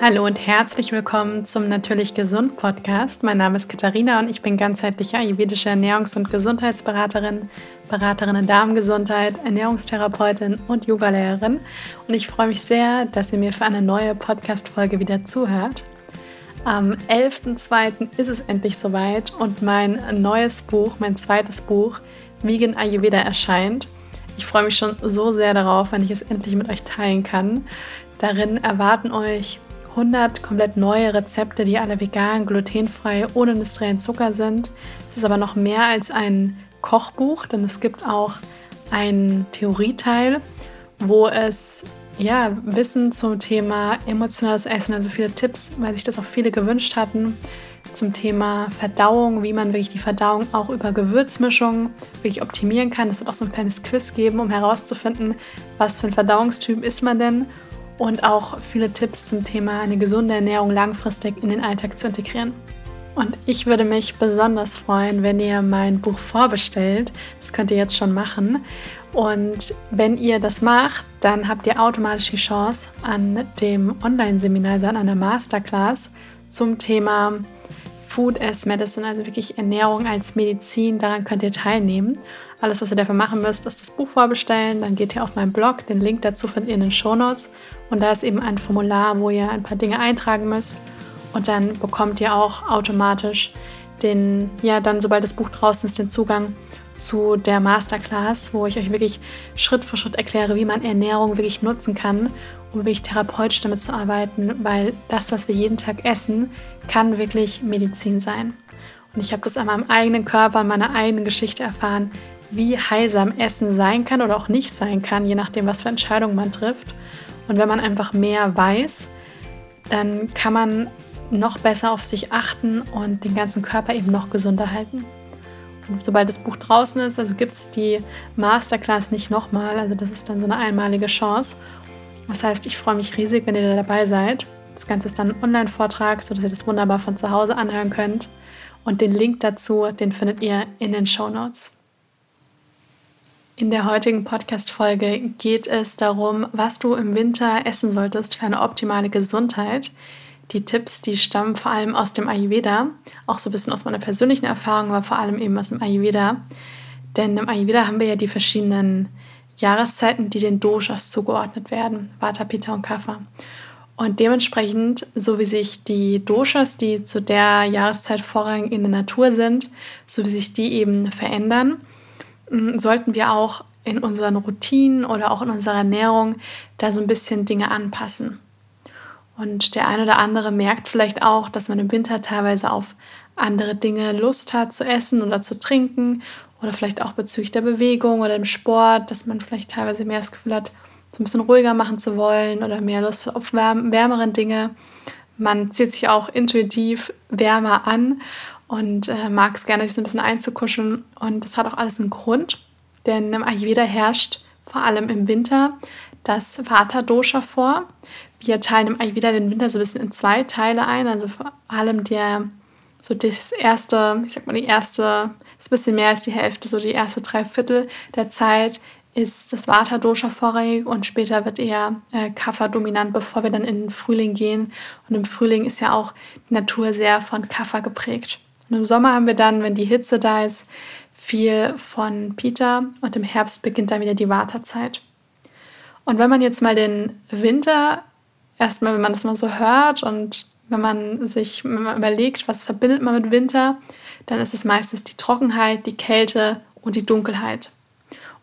Hallo und herzlich willkommen zum Natürlich Gesund Podcast. Mein Name ist Katharina und ich bin ganzheitliche ayurvedische Ernährungs- und Gesundheitsberaterin, Beraterin in Darmgesundheit, Ernährungstherapeutin und Yogalehrerin. Und ich freue mich sehr, dass ihr mir für eine neue Podcast-Folge wieder zuhört. Am 11.02. ist es endlich soweit und mein neues Buch, mein zweites Buch, Vegan Ayurveda, erscheint. Ich freue mich schon so sehr darauf, wenn ich es endlich mit euch teilen kann. Darin erwarten euch 100 komplett neue Rezepte, die alle vegan, glutenfrei, ohne industriellen Zucker sind. Es ist aber noch mehr als ein Kochbuch, denn es gibt auch einen Theorieteil, wo es ja, Wissen zum Thema emotionales Essen, also viele Tipps, weil sich das auch viele gewünscht hatten, zum Thema Verdauung, wie man wirklich die Verdauung auch über Gewürzmischungen wirklich optimieren kann. Es wird auch so ein kleines Quiz geben, um herauszufinden, was für ein Verdauungstyp ist man denn und auch viele Tipps zum Thema eine gesunde Ernährung langfristig in den Alltag zu integrieren. Und ich würde mich besonders freuen, wenn ihr mein Buch vorbestellt. Das könnt ihr jetzt schon machen. Und wenn ihr das macht, dann habt ihr automatisch die Chance, an dem Online-Seminar, also an einer Masterclass zum Thema Food as Medicine, also wirklich Ernährung als Medizin, daran könnt ihr teilnehmen. Alles, was ihr dafür machen müsst, ist das Buch vorbestellen. Dann geht ihr auf meinen Blog. Den Link dazu findet ihr in den Show Notes. Und da ist eben ein Formular, wo ihr ein paar Dinge eintragen müsst. Und dann bekommt ihr auch automatisch den, ja, dann, sobald das Buch draußen ist, den Zugang zu der Masterclass, wo ich euch wirklich Schritt für Schritt erkläre, wie man Ernährung wirklich nutzen kann, um wirklich therapeutisch damit zu arbeiten, weil das, was wir jeden Tag essen, kann wirklich Medizin sein. Und ich habe das an meinem eigenen Körper, an meiner eigenen Geschichte erfahren, wie heilsam Essen sein kann oder auch nicht sein kann, je nachdem, was für Entscheidungen man trifft. Und wenn man einfach mehr weiß, dann kann man noch besser auf sich achten und den ganzen Körper eben noch gesünder halten. Und sobald das Buch draußen ist, also gibt es die Masterclass nicht nochmal, also das ist dann so eine einmalige Chance. Das heißt, ich freue mich riesig, wenn ihr da dabei seid. Das Ganze ist dann ein Online-Vortrag, sodass ihr das wunderbar von zu Hause anhören könnt. Und den Link dazu, den findet ihr in den Show Notes. In der heutigen Podcast-Folge geht es darum, was du im Winter essen solltest für eine optimale Gesundheit. Die Tipps, die stammen vor allem aus dem Ayurveda, auch so ein bisschen aus meiner persönlichen Erfahrung, aber vor allem eben aus dem Ayurveda. Denn im Ayurveda haben wir ja die verschiedenen Jahreszeiten, die den Doshas zugeordnet werden, Vata, Pitta und Kapha. Und dementsprechend, so wie sich die Doshas, die zu der Jahreszeit vorrangig in der Natur sind, so wie sich die eben verändern, sollten wir auch in unseren Routinen oder auch in unserer Ernährung da so ein bisschen Dinge anpassen. Und der eine oder andere merkt vielleicht auch, dass man im Winter teilweise auf andere Dinge Lust hat zu essen oder zu trinken oder vielleicht auch bezüglich der Bewegung oder dem Sport, dass man vielleicht teilweise mehr das Gefühl hat, so ein bisschen ruhiger machen zu wollen oder mehr Lust auf wärm wärmeren Dinge. Man zieht sich auch intuitiv wärmer an und äh, mag es gerne, sich so ein bisschen einzukuscheln. Und das hat auch alles einen Grund, denn im Ayurveda herrscht vor allem im Winter das Vata-Dosha vor. Wir teilen im Ayurveda den Winter so ein bisschen in zwei Teile ein, also vor allem der, so das erste, ich sag mal, die erste, ist ein bisschen mehr als die Hälfte, so die erste drei Viertel der Zeit ist das Vata-Dosha vorrangig und später wird eher äh, Kapha dominant, bevor wir dann in den Frühling gehen. Und im Frühling ist ja auch die Natur sehr von Kapha geprägt. Und im Sommer haben wir dann, wenn die Hitze da ist, viel von Pita und im Herbst beginnt dann wieder die Wartezeit. Und wenn man jetzt mal den Winter, erstmal, wenn man das mal so hört und wenn man sich wenn man überlegt, was verbindet man mit Winter, dann ist es meistens die Trockenheit, die Kälte und die Dunkelheit.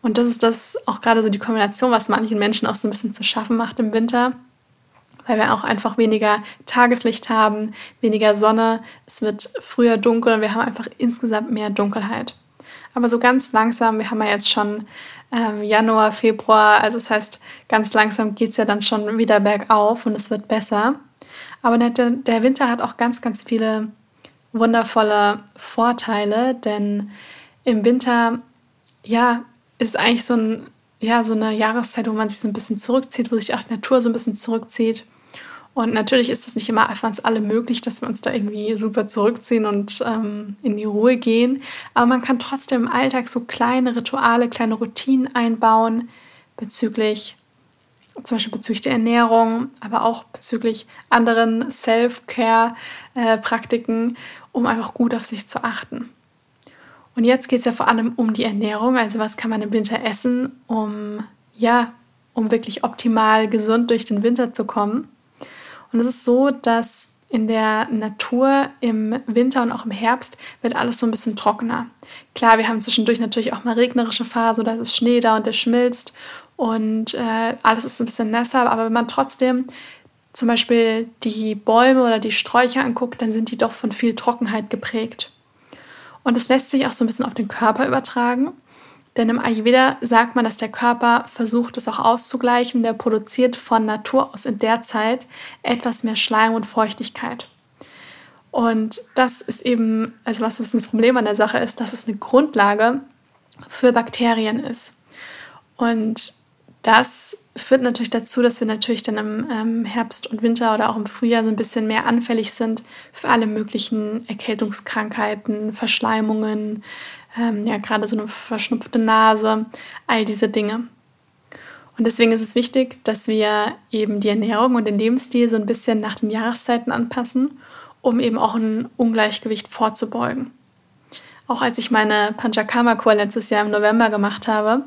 Und das ist das auch gerade so die Kombination, was manchen Menschen auch so ein bisschen zu schaffen macht im Winter weil wir auch einfach weniger Tageslicht haben, weniger Sonne, es wird früher dunkel und wir haben einfach insgesamt mehr Dunkelheit. Aber so ganz langsam, wir haben ja jetzt schon ähm, Januar, Februar, also das heißt, ganz langsam geht es ja dann schon wieder bergauf und es wird besser. Aber der, der Winter hat auch ganz, ganz viele wundervolle Vorteile, denn im Winter, ja, ist eigentlich so, ein, ja, so eine Jahreszeit, wo man sich so ein bisschen zurückzieht, wo sich auch die Natur so ein bisschen zurückzieht. Und natürlich ist es nicht immer für uns alle möglich, dass wir uns da irgendwie super zurückziehen und ähm, in die Ruhe gehen. Aber man kann trotzdem im Alltag so kleine Rituale, kleine Routinen einbauen bezüglich zum Beispiel bezüglich der Ernährung, aber auch bezüglich anderen Self-Care-Praktiken, um einfach gut auf sich zu achten. Und jetzt geht es ja vor allem um die Ernährung, also was kann man im Winter essen, um ja, um wirklich optimal gesund durch den Winter zu kommen. Und es ist so, dass in der Natur im Winter und auch im Herbst wird alles so ein bisschen trockener. Klar, wir haben zwischendurch natürlich auch mal regnerische Phasen, da ist Schnee da und der schmilzt und äh, alles ist ein bisschen nasser, aber wenn man trotzdem zum Beispiel die Bäume oder die Sträucher anguckt, dann sind die doch von viel Trockenheit geprägt. Und das lässt sich auch so ein bisschen auf den Körper übertragen. Denn im Ayurveda sagt man, dass der Körper versucht, es auch auszugleichen. Der produziert von Natur aus in der Zeit etwas mehr Schleim und Feuchtigkeit. Und das ist eben, also was das Problem an der Sache ist, dass es eine Grundlage für Bakterien ist. Und das führt natürlich dazu, dass wir natürlich dann im ähm, Herbst und Winter oder auch im Frühjahr so ein bisschen mehr anfällig sind für alle möglichen Erkältungskrankheiten, Verschleimungen, ähm, ja gerade so eine verschnupfte Nase, all diese Dinge. Und deswegen ist es wichtig, dass wir eben die Ernährung und den Lebensstil so ein bisschen nach den Jahreszeiten anpassen, um eben auch ein Ungleichgewicht vorzubeugen. Auch als ich meine Panchakarma-Kur letztes Jahr im November gemacht habe,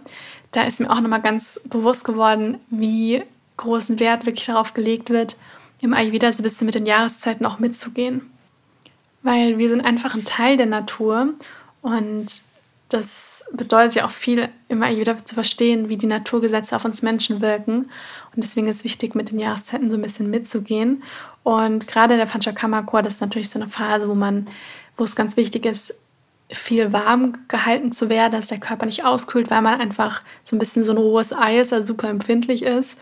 da ist mir auch nochmal ganz bewusst geworden, wie großen Wert wirklich darauf gelegt wird, im Ayurveda so ein bisschen mit den Jahreszeiten auch mitzugehen. Weil wir sind einfach ein Teil der Natur und das bedeutet ja auch viel, immer wieder zu verstehen, wie die Naturgesetze auf uns Menschen wirken. Und deswegen ist es wichtig, mit den Jahreszeiten so ein bisschen mitzugehen. Und gerade in der Panchakarma-Kur, das ist natürlich so eine Phase, wo man, wo es ganz wichtig ist, viel warm gehalten zu werden, dass der Körper nicht auskühlt, weil man einfach so ein bisschen so ein rohes Eis, also super empfindlich ist.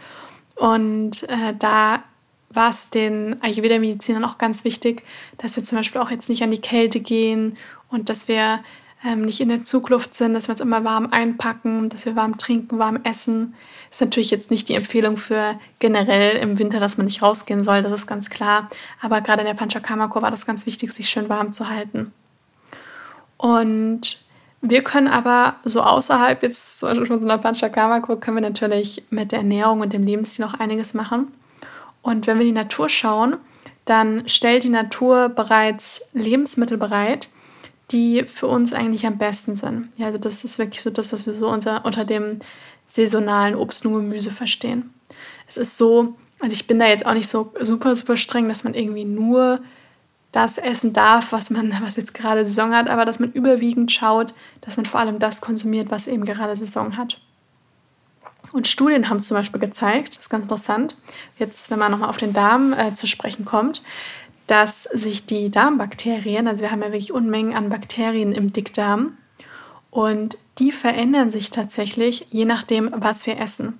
Und äh, da war es den Ayurveda-Medizinern auch ganz wichtig, dass wir zum Beispiel auch jetzt nicht an die Kälte gehen und dass wir ähm, nicht in der Zugluft sind, dass wir uns immer warm einpacken, dass wir warm trinken, warm essen. Ist natürlich jetzt nicht die Empfehlung für generell im Winter, dass man nicht rausgehen soll, das ist ganz klar. Aber gerade in der Panchakarma-Kur war das ganz wichtig, sich schön warm zu halten. Und wir können aber so außerhalb jetzt zum Beispiel von so einer Panchakarma-Kur können wir natürlich mit der Ernährung und dem Lebensstil noch einiges machen. Und wenn wir die Natur schauen, dann stellt die Natur bereits Lebensmittel bereit, die für uns eigentlich am besten sind. Ja, also das ist wirklich so das, was wir so unter, unter dem saisonalen Obst und Gemüse verstehen. Es ist so, also ich bin da jetzt auch nicht so super, super streng, dass man irgendwie nur das essen darf, was man, was jetzt gerade Saison hat, aber dass man überwiegend schaut, dass man vor allem das konsumiert, was eben gerade Saison hat. Und Studien haben zum Beispiel gezeigt, das ist ganz interessant, jetzt wenn man nochmal auf den Darm äh, zu sprechen kommt, dass sich die Darmbakterien, also wir haben ja wirklich Unmengen an Bakterien im Dickdarm, und die verändern sich tatsächlich je nachdem, was wir essen.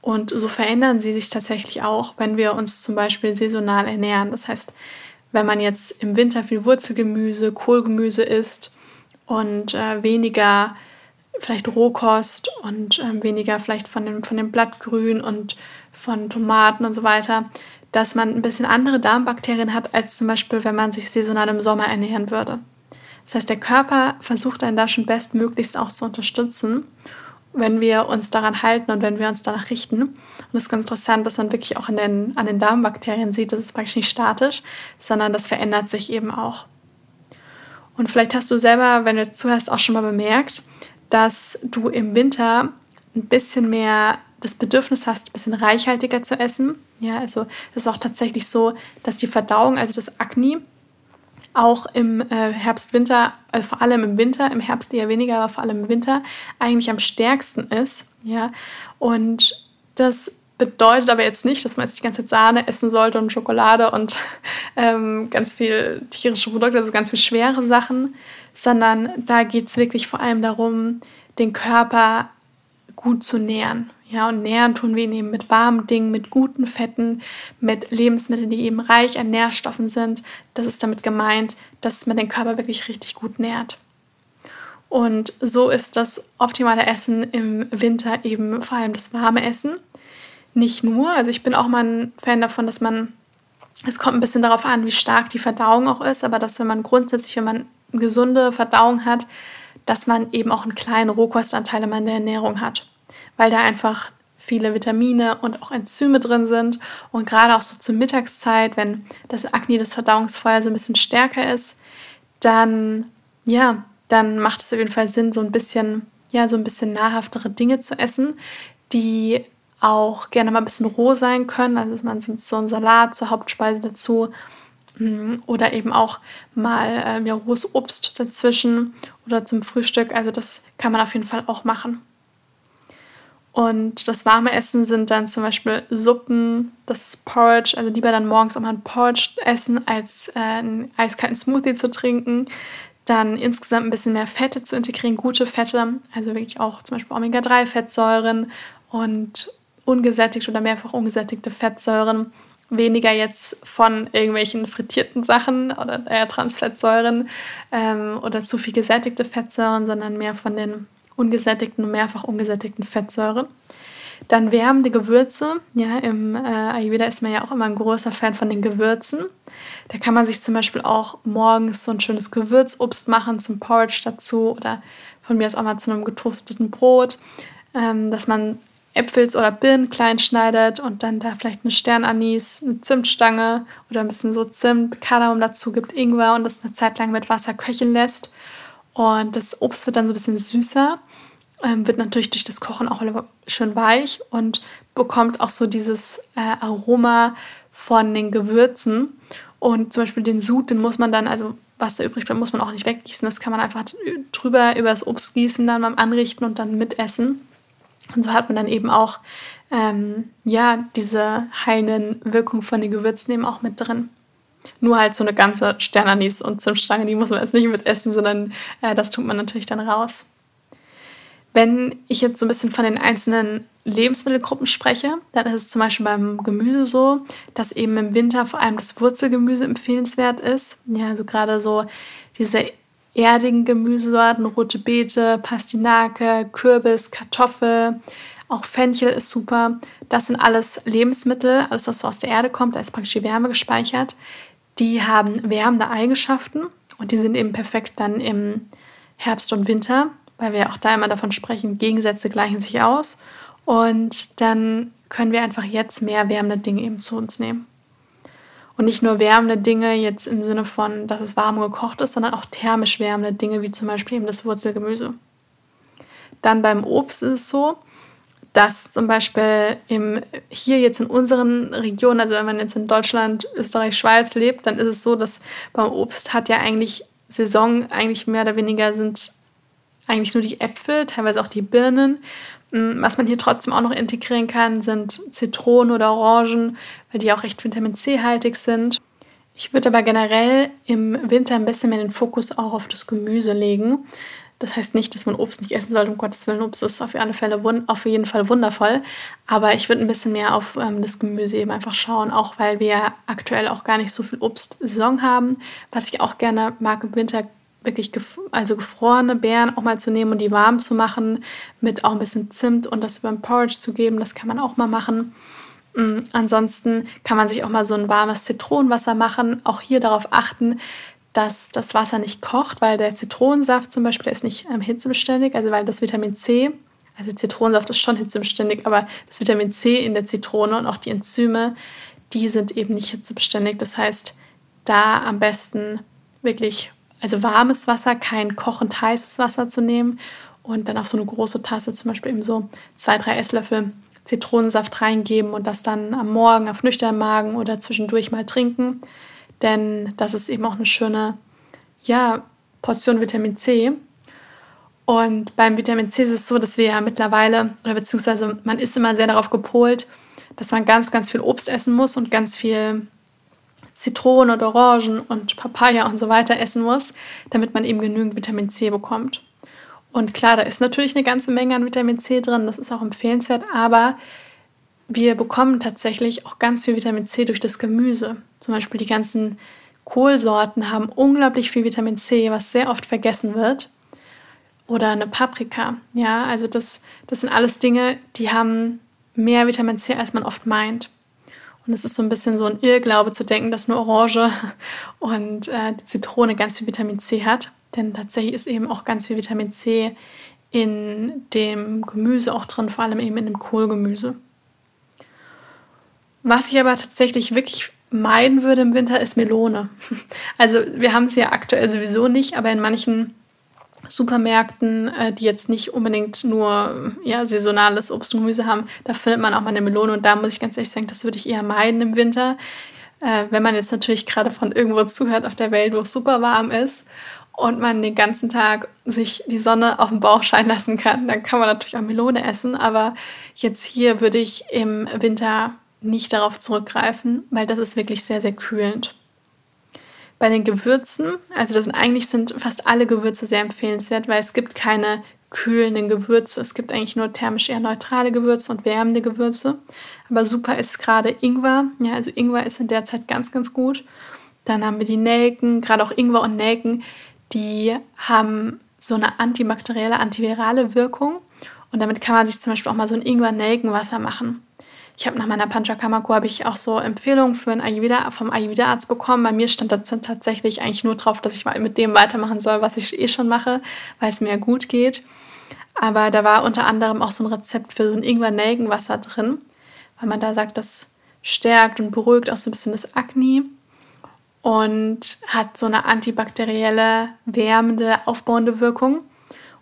Und so verändern sie sich tatsächlich auch, wenn wir uns zum Beispiel saisonal ernähren. Das heißt, wenn man jetzt im Winter viel Wurzelgemüse, Kohlgemüse isst und äh, weniger vielleicht Rohkost und äh, weniger vielleicht von dem, von dem Blattgrün und von Tomaten und so weiter, dass man ein bisschen andere Darmbakterien hat, als zum Beispiel, wenn man sich saisonal im Sommer ernähren würde. Das heißt, der Körper versucht einen da schon bestmöglichst auch zu unterstützen, wenn wir uns daran halten und wenn wir uns danach richten. Und das ist ganz interessant, dass man wirklich auch an den, an den Darmbakterien sieht, das ist praktisch nicht statisch, sondern das verändert sich eben auch. Und vielleicht hast du selber, wenn du jetzt zuhörst, auch schon mal bemerkt, dass du im Winter ein bisschen mehr das Bedürfnis hast, ein bisschen reichhaltiger zu essen. Ja, also es ist auch tatsächlich so, dass die Verdauung, also das Akne, auch im äh, Herbst, Winter, also vor allem im Winter, im Herbst eher weniger, aber vor allem im Winter eigentlich am stärksten ist. Ja, und das bedeutet aber jetzt nicht, dass man jetzt die ganze Zeit Sahne essen sollte und Schokolade und ähm, ganz viel tierische Produkte, also ganz viel schwere Sachen, sondern da geht es wirklich vor allem darum, den Körper gut zu nähren. Ja, und nähren tun wir ihn eben mit warmen Dingen, mit guten Fetten, mit Lebensmitteln, die eben reich an Nährstoffen sind. Das ist damit gemeint, dass man den Körper wirklich richtig gut nährt. Und so ist das optimale Essen im Winter eben vor allem das warme Essen. Nicht nur, also ich bin auch mal ein Fan davon, dass man, es kommt ein bisschen darauf an, wie stark die Verdauung auch ist, aber dass wenn man grundsätzlich, wenn man gesunde Verdauung hat, dass man eben auch einen kleinen Rohkostanteil in der Ernährung hat weil da einfach viele Vitamine und auch Enzyme drin sind. Und gerade auch so zur Mittagszeit, wenn das Akne, das Verdauungsfeuer so ein bisschen stärker ist, dann, ja, dann macht es auf jeden Fall Sinn, so ein bisschen, ja, so ein bisschen nahrhaftere Dinge zu essen, die auch gerne mal ein bisschen roh sein können. Also man so einen Salat zur Hauptspeise dazu mm, oder eben auch mal ähm, ja, rohes Obst dazwischen oder zum Frühstück. Also das kann man auf jeden Fall auch machen. Und das warme Essen sind dann zum Beispiel Suppen, das Porridge, also lieber dann morgens auch mal ein Porridge essen, als äh, einen eiskalten Smoothie zu trinken. Dann insgesamt ein bisschen mehr Fette zu integrieren, gute Fette, also wirklich auch zum Beispiel Omega-3-Fettsäuren und ungesättigte oder mehrfach ungesättigte Fettsäuren. Weniger jetzt von irgendwelchen frittierten Sachen oder eher Transfettsäuren ähm, oder zu viel gesättigte Fettsäuren, sondern mehr von den ungesättigten und mehrfach ungesättigten Fettsäuren. Dann wärmende Gewürze. Ja, im äh, Ayurveda ist man ja auch immer ein großer Fan von den Gewürzen. Da kann man sich zum Beispiel auch morgens so ein schönes Gewürzobst machen zum Porridge dazu oder von mir aus auch mal zu einem getoasteten Brot, ähm, dass man Äpfels oder Birnen klein schneidet und dann da vielleicht eine Sternanis, eine Zimtstange oder ein bisschen so Zimt, Kardamom dazu gibt, Ingwer und das eine Zeit lang mit Wasser köcheln lässt. Und das Obst wird dann so ein bisschen süßer, ähm, wird natürlich durch das Kochen auch schön weich und bekommt auch so dieses äh, Aroma von den Gewürzen. Und zum Beispiel den Sud, den muss man dann, also was da übrig bleibt, muss man auch nicht weggießen. Das kann man einfach drüber über das Obst gießen, dann beim Anrichten und dann mitessen. Und so hat man dann eben auch ähm, ja, diese heilenden Wirkung von den Gewürzen eben auch mit drin. Nur halt so eine ganze Sternanis und Zimtstange, die muss man jetzt nicht mit essen, sondern äh, das tut man natürlich dann raus. Wenn ich jetzt so ein bisschen von den einzelnen Lebensmittelgruppen spreche, dann ist es zum Beispiel beim Gemüse so, dass eben im Winter vor allem das Wurzelgemüse empfehlenswert ist. Ja, also gerade so diese erdigen Gemüsesorten, rote Beete, Pastinake, Kürbis, Kartoffel, auch Fenchel ist super. Das sind alles Lebensmittel, alles, was so aus der Erde kommt, da ist praktisch die Wärme gespeichert. Die haben wärmende Eigenschaften und die sind eben perfekt dann im Herbst und Winter, weil wir auch da immer davon sprechen, Gegensätze gleichen sich aus. Und dann können wir einfach jetzt mehr wärmende Dinge eben zu uns nehmen. Und nicht nur wärmende Dinge jetzt im Sinne von, dass es warm gekocht ist, sondern auch thermisch wärmende Dinge, wie zum Beispiel eben das Wurzelgemüse. Dann beim Obst ist es so, dass zum Beispiel im, hier jetzt in unseren Regionen, also wenn man jetzt in Deutschland, Österreich, Schweiz lebt, dann ist es so, dass beim Obst hat ja eigentlich Saison, eigentlich mehr oder weniger sind eigentlich nur die Äpfel, teilweise auch die Birnen. Mm, was man hier trotzdem auch noch integrieren kann, sind Zitronen oder Orangen, weil die auch recht Vitamin C-haltig sind. Ich würde aber generell im Winter ein bisschen mehr den Fokus auch auf das Gemüse legen. Das heißt nicht, dass man Obst nicht essen sollte, um Gottes Willen. Obst ist auf alle Fälle auf jeden Fall wundervoll. Aber ich würde ein bisschen mehr auf ähm, das Gemüse eben einfach schauen, auch weil wir aktuell auch gar nicht so viel Obstsaison haben. Was ich auch gerne mag im Winter, wirklich gef also gefrorene Beeren auch mal zu nehmen und die warm zu machen, mit auch ein bisschen Zimt und das beim Porridge zu geben. Das kann man auch mal machen. Mhm. Ansonsten kann man sich auch mal so ein warmes Zitronenwasser machen. Auch hier darauf achten, dass das Wasser nicht kocht, weil der Zitronensaft zum Beispiel ist nicht ähm, hitzebeständig, also weil das Vitamin C, also Zitronensaft ist schon hitzebeständig, aber das Vitamin C in der Zitrone und auch die Enzyme, die sind eben nicht hitzebeständig. Das heißt, da am besten wirklich also warmes Wasser, kein kochend heißes Wasser zu nehmen und dann auf so eine große Tasse zum Beispiel eben so zwei, drei Esslöffel Zitronensaft reingeben und das dann am Morgen auf nüchternen Magen oder zwischendurch mal trinken. Denn das ist eben auch eine schöne ja, Portion Vitamin C. Und beim Vitamin C ist es so, dass wir ja mittlerweile, oder beziehungsweise man ist immer sehr darauf gepolt, dass man ganz, ganz viel Obst essen muss und ganz viel Zitronen und Orangen und Papaya und so weiter essen muss, damit man eben genügend Vitamin C bekommt. Und klar, da ist natürlich eine ganze Menge an Vitamin C drin, das ist auch empfehlenswert, aber wir bekommen tatsächlich auch ganz viel Vitamin C durch das Gemüse. Zum Beispiel die ganzen Kohlsorten haben unglaublich viel Vitamin C, was sehr oft vergessen wird. Oder eine Paprika. Ja, also das, das sind alles Dinge, die haben mehr Vitamin C, als man oft meint. Und es ist so ein bisschen so ein Irrglaube zu denken, dass nur Orange und äh, Zitrone ganz viel Vitamin C hat. Denn tatsächlich ist eben auch ganz viel Vitamin C in dem Gemüse auch drin, vor allem eben in dem Kohlgemüse. Was ich aber tatsächlich wirklich meiden würde im Winter, ist Melone. Also wir haben es ja aktuell sowieso nicht, aber in manchen Supermärkten, äh, die jetzt nicht unbedingt nur ja, saisonales Obst und Gemüse haben, da findet man auch mal eine Melone und da muss ich ganz ehrlich sagen, das würde ich eher meiden im Winter. Äh, wenn man jetzt natürlich gerade von irgendwo zuhört auf der Welt, wo es super warm ist und man den ganzen Tag sich die Sonne auf den Bauch scheinen lassen kann, dann kann man natürlich auch Melone essen. Aber jetzt hier würde ich im Winter nicht darauf zurückgreifen, weil das ist wirklich sehr, sehr kühlend. Bei den Gewürzen, also das sind eigentlich sind fast alle Gewürze sehr empfehlenswert, weil es gibt keine kühlenden Gewürze. Es gibt eigentlich nur thermisch eher neutrale Gewürze und wärmende Gewürze. Aber super ist gerade Ingwer. Ja, also Ingwer ist in der Zeit ganz, ganz gut. Dann haben wir die Nelken, gerade auch Ingwer und Nelken, die haben so eine antibakterielle, antivirale Wirkung. Und damit kann man sich zum Beispiel auch mal so ein Ingwer-Nelkenwasser machen. Ich habe nach meiner Panchakarma-Kur habe ich auch so Empfehlungen für ein Ayurveda vom Ayurveda-Arzt bekommen. Bei mir stand da tatsächlich eigentlich nur drauf, dass ich mal mit dem weitermachen soll, was ich eh schon mache, weil es mir gut geht. Aber da war unter anderem auch so ein Rezept für so ein Ingwer-Nelkenwasser drin, weil man da sagt, das stärkt und beruhigt auch so ein bisschen das Akne und hat so eine antibakterielle, wärmende, aufbauende Wirkung.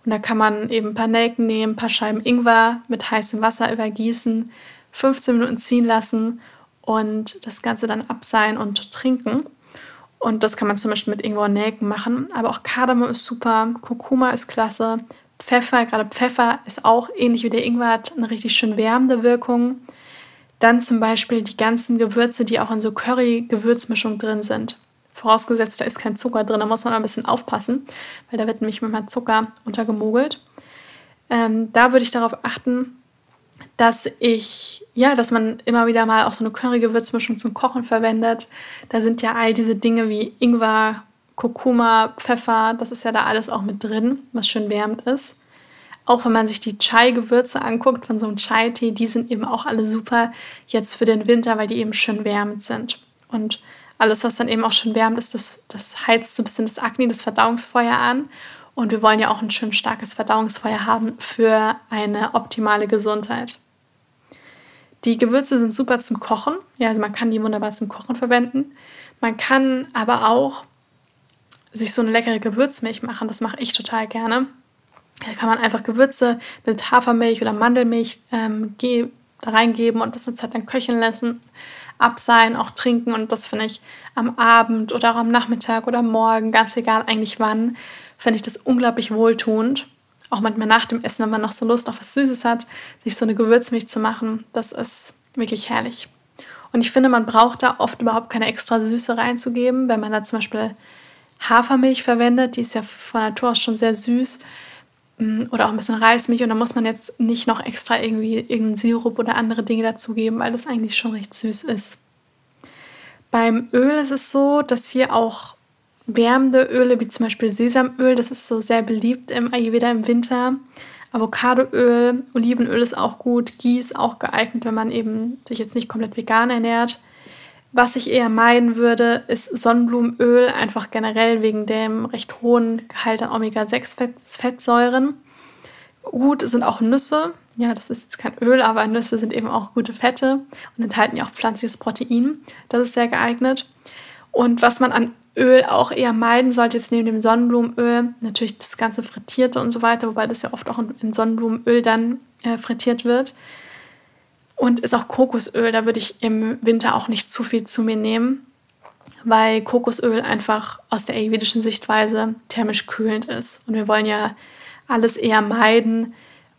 Und da kann man eben ein paar Nelken nehmen, ein paar Scheiben Ingwer mit heißem Wasser übergießen, 15 Minuten ziehen lassen und das Ganze dann abseihen und trinken. Und das kann man zum Beispiel mit Ingwer und Nelken machen. Aber auch Kardamom ist super, Kurkuma ist klasse, Pfeffer, gerade Pfeffer ist auch ähnlich wie der Ingwer, hat eine richtig schön wärmende Wirkung. Dann zum Beispiel die ganzen Gewürze, die auch in so Curry-Gewürzmischung drin sind. Vorausgesetzt, da ist kein Zucker drin, da muss man ein bisschen aufpassen, weil da wird nämlich manchmal Zucker untergemogelt. Ähm, da würde ich darauf achten, dass ich, ja, dass man immer wieder mal auch so eine Curry-Gewürzmischung zum Kochen verwendet. Da sind ja all diese Dinge wie Ingwer, Kurkuma, Pfeffer, das ist ja da alles auch mit drin, was schön wärmend ist. Auch wenn man sich die Chai-Gewürze anguckt von so einem Chai-Tee, die sind eben auch alle super jetzt für den Winter, weil die eben schön wärmend sind. Und alles, was dann eben auch schön wärmend ist, das, das heizt so ein bisschen das Akne, das Verdauungsfeuer an. Und wir wollen ja auch ein schön starkes Verdauungsfeuer haben für eine optimale Gesundheit. Die Gewürze sind super zum Kochen. Ja, also man kann die wunderbar zum Kochen verwenden. Man kann aber auch sich so eine leckere Gewürzmilch machen. Das mache ich total gerne. Da kann man einfach Gewürze mit Hafermilch oder Mandelmilch ähm, da reingeben und das eine Zeit dann köcheln lassen, abseihen, auch trinken. Und das finde ich am Abend oder auch am Nachmittag oder morgen, ganz egal eigentlich wann, finde ich das unglaublich wohltuend. Auch manchmal nach dem Essen, wenn man noch so Lust auf was Süßes hat, sich so eine Gewürzmilch zu machen, das ist wirklich herrlich. Und ich finde, man braucht da oft überhaupt keine extra Süße reinzugeben. Wenn man da zum Beispiel Hafermilch verwendet, die ist ja von Natur aus schon sehr süß, mm, oder auch ein bisschen Reismilch und da muss man jetzt nicht noch extra irgendwie irgendeinen Sirup oder andere Dinge dazugeben, weil das eigentlich schon recht süß ist. Beim Öl ist es so, dass hier auch wärmende Öle, wie zum Beispiel Sesamöl, das ist so sehr beliebt im Ayurveda im Winter. Avocadoöl, Olivenöl ist auch gut, Ghee ist auch geeignet, wenn man eben sich jetzt nicht komplett vegan ernährt. Was ich eher meiden würde, ist Sonnenblumenöl, einfach generell wegen dem recht hohen Gehalt an Omega-6-Fettsäuren. Gut sind auch Nüsse. Ja, das ist jetzt kein Öl, aber Nüsse sind eben auch gute Fette und enthalten ja auch pflanzliches Protein. Das ist sehr geeignet. Und was man an Öl auch eher meiden sollte, jetzt neben dem Sonnenblumenöl, natürlich das ganze Frittierte und so weiter, wobei das ja oft auch in Sonnenblumenöl dann äh, frittiert wird. Und ist auch Kokosöl, da würde ich im Winter auch nicht zu viel zu mir nehmen, weil Kokosöl einfach aus der ayurvedischen Sichtweise thermisch kühlend ist. Und wir wollen ja alles eher meiden,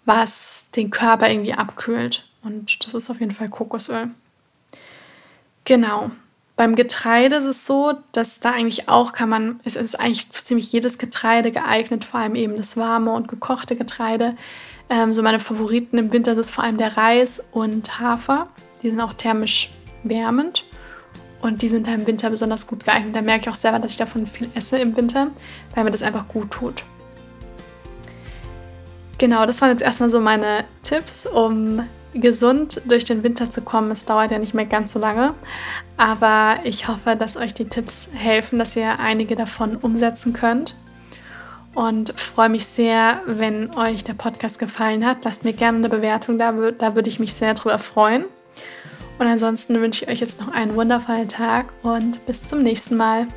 was den Körper irgendwie abkühlt. Und das ist auf jeden Fall Kokosöl. Genau. Beim Getreide ist es so, dass da eigentlich auch kann man, es ist eigentlich ziemlich jedes Getreide geeignet, vor allem eben das warme und gekochte Getreide. Ähm, so meine Favoriten im Winter ist vor allem der Reis und Hafer. Die sind auch thermisch wärmend und die sind da im Winter besonders gut geeignet. Da merke ich auch selber, dass ich davon viel esse im Winter, weil mir das einfach gut tut. Genau, das waren jetzt erstmal so meine Tipps, um gesund durch den Winter zu kommen. Es dauert ja nicht mehr ganz so lange. Aber ich hoffe, dass euch die Tipps helfen, dass ihr einige davon umsetzen könnt. und freue mich sehr, wenn euch der Podcast gefallen hat. Lasst mir gerne eine Bewertung da, da würde ich mich sehr drüber freuen. Und ansonsten wünsche ich euch jetzt noch einen wundervollen Tag und bis zum nächsten Mal.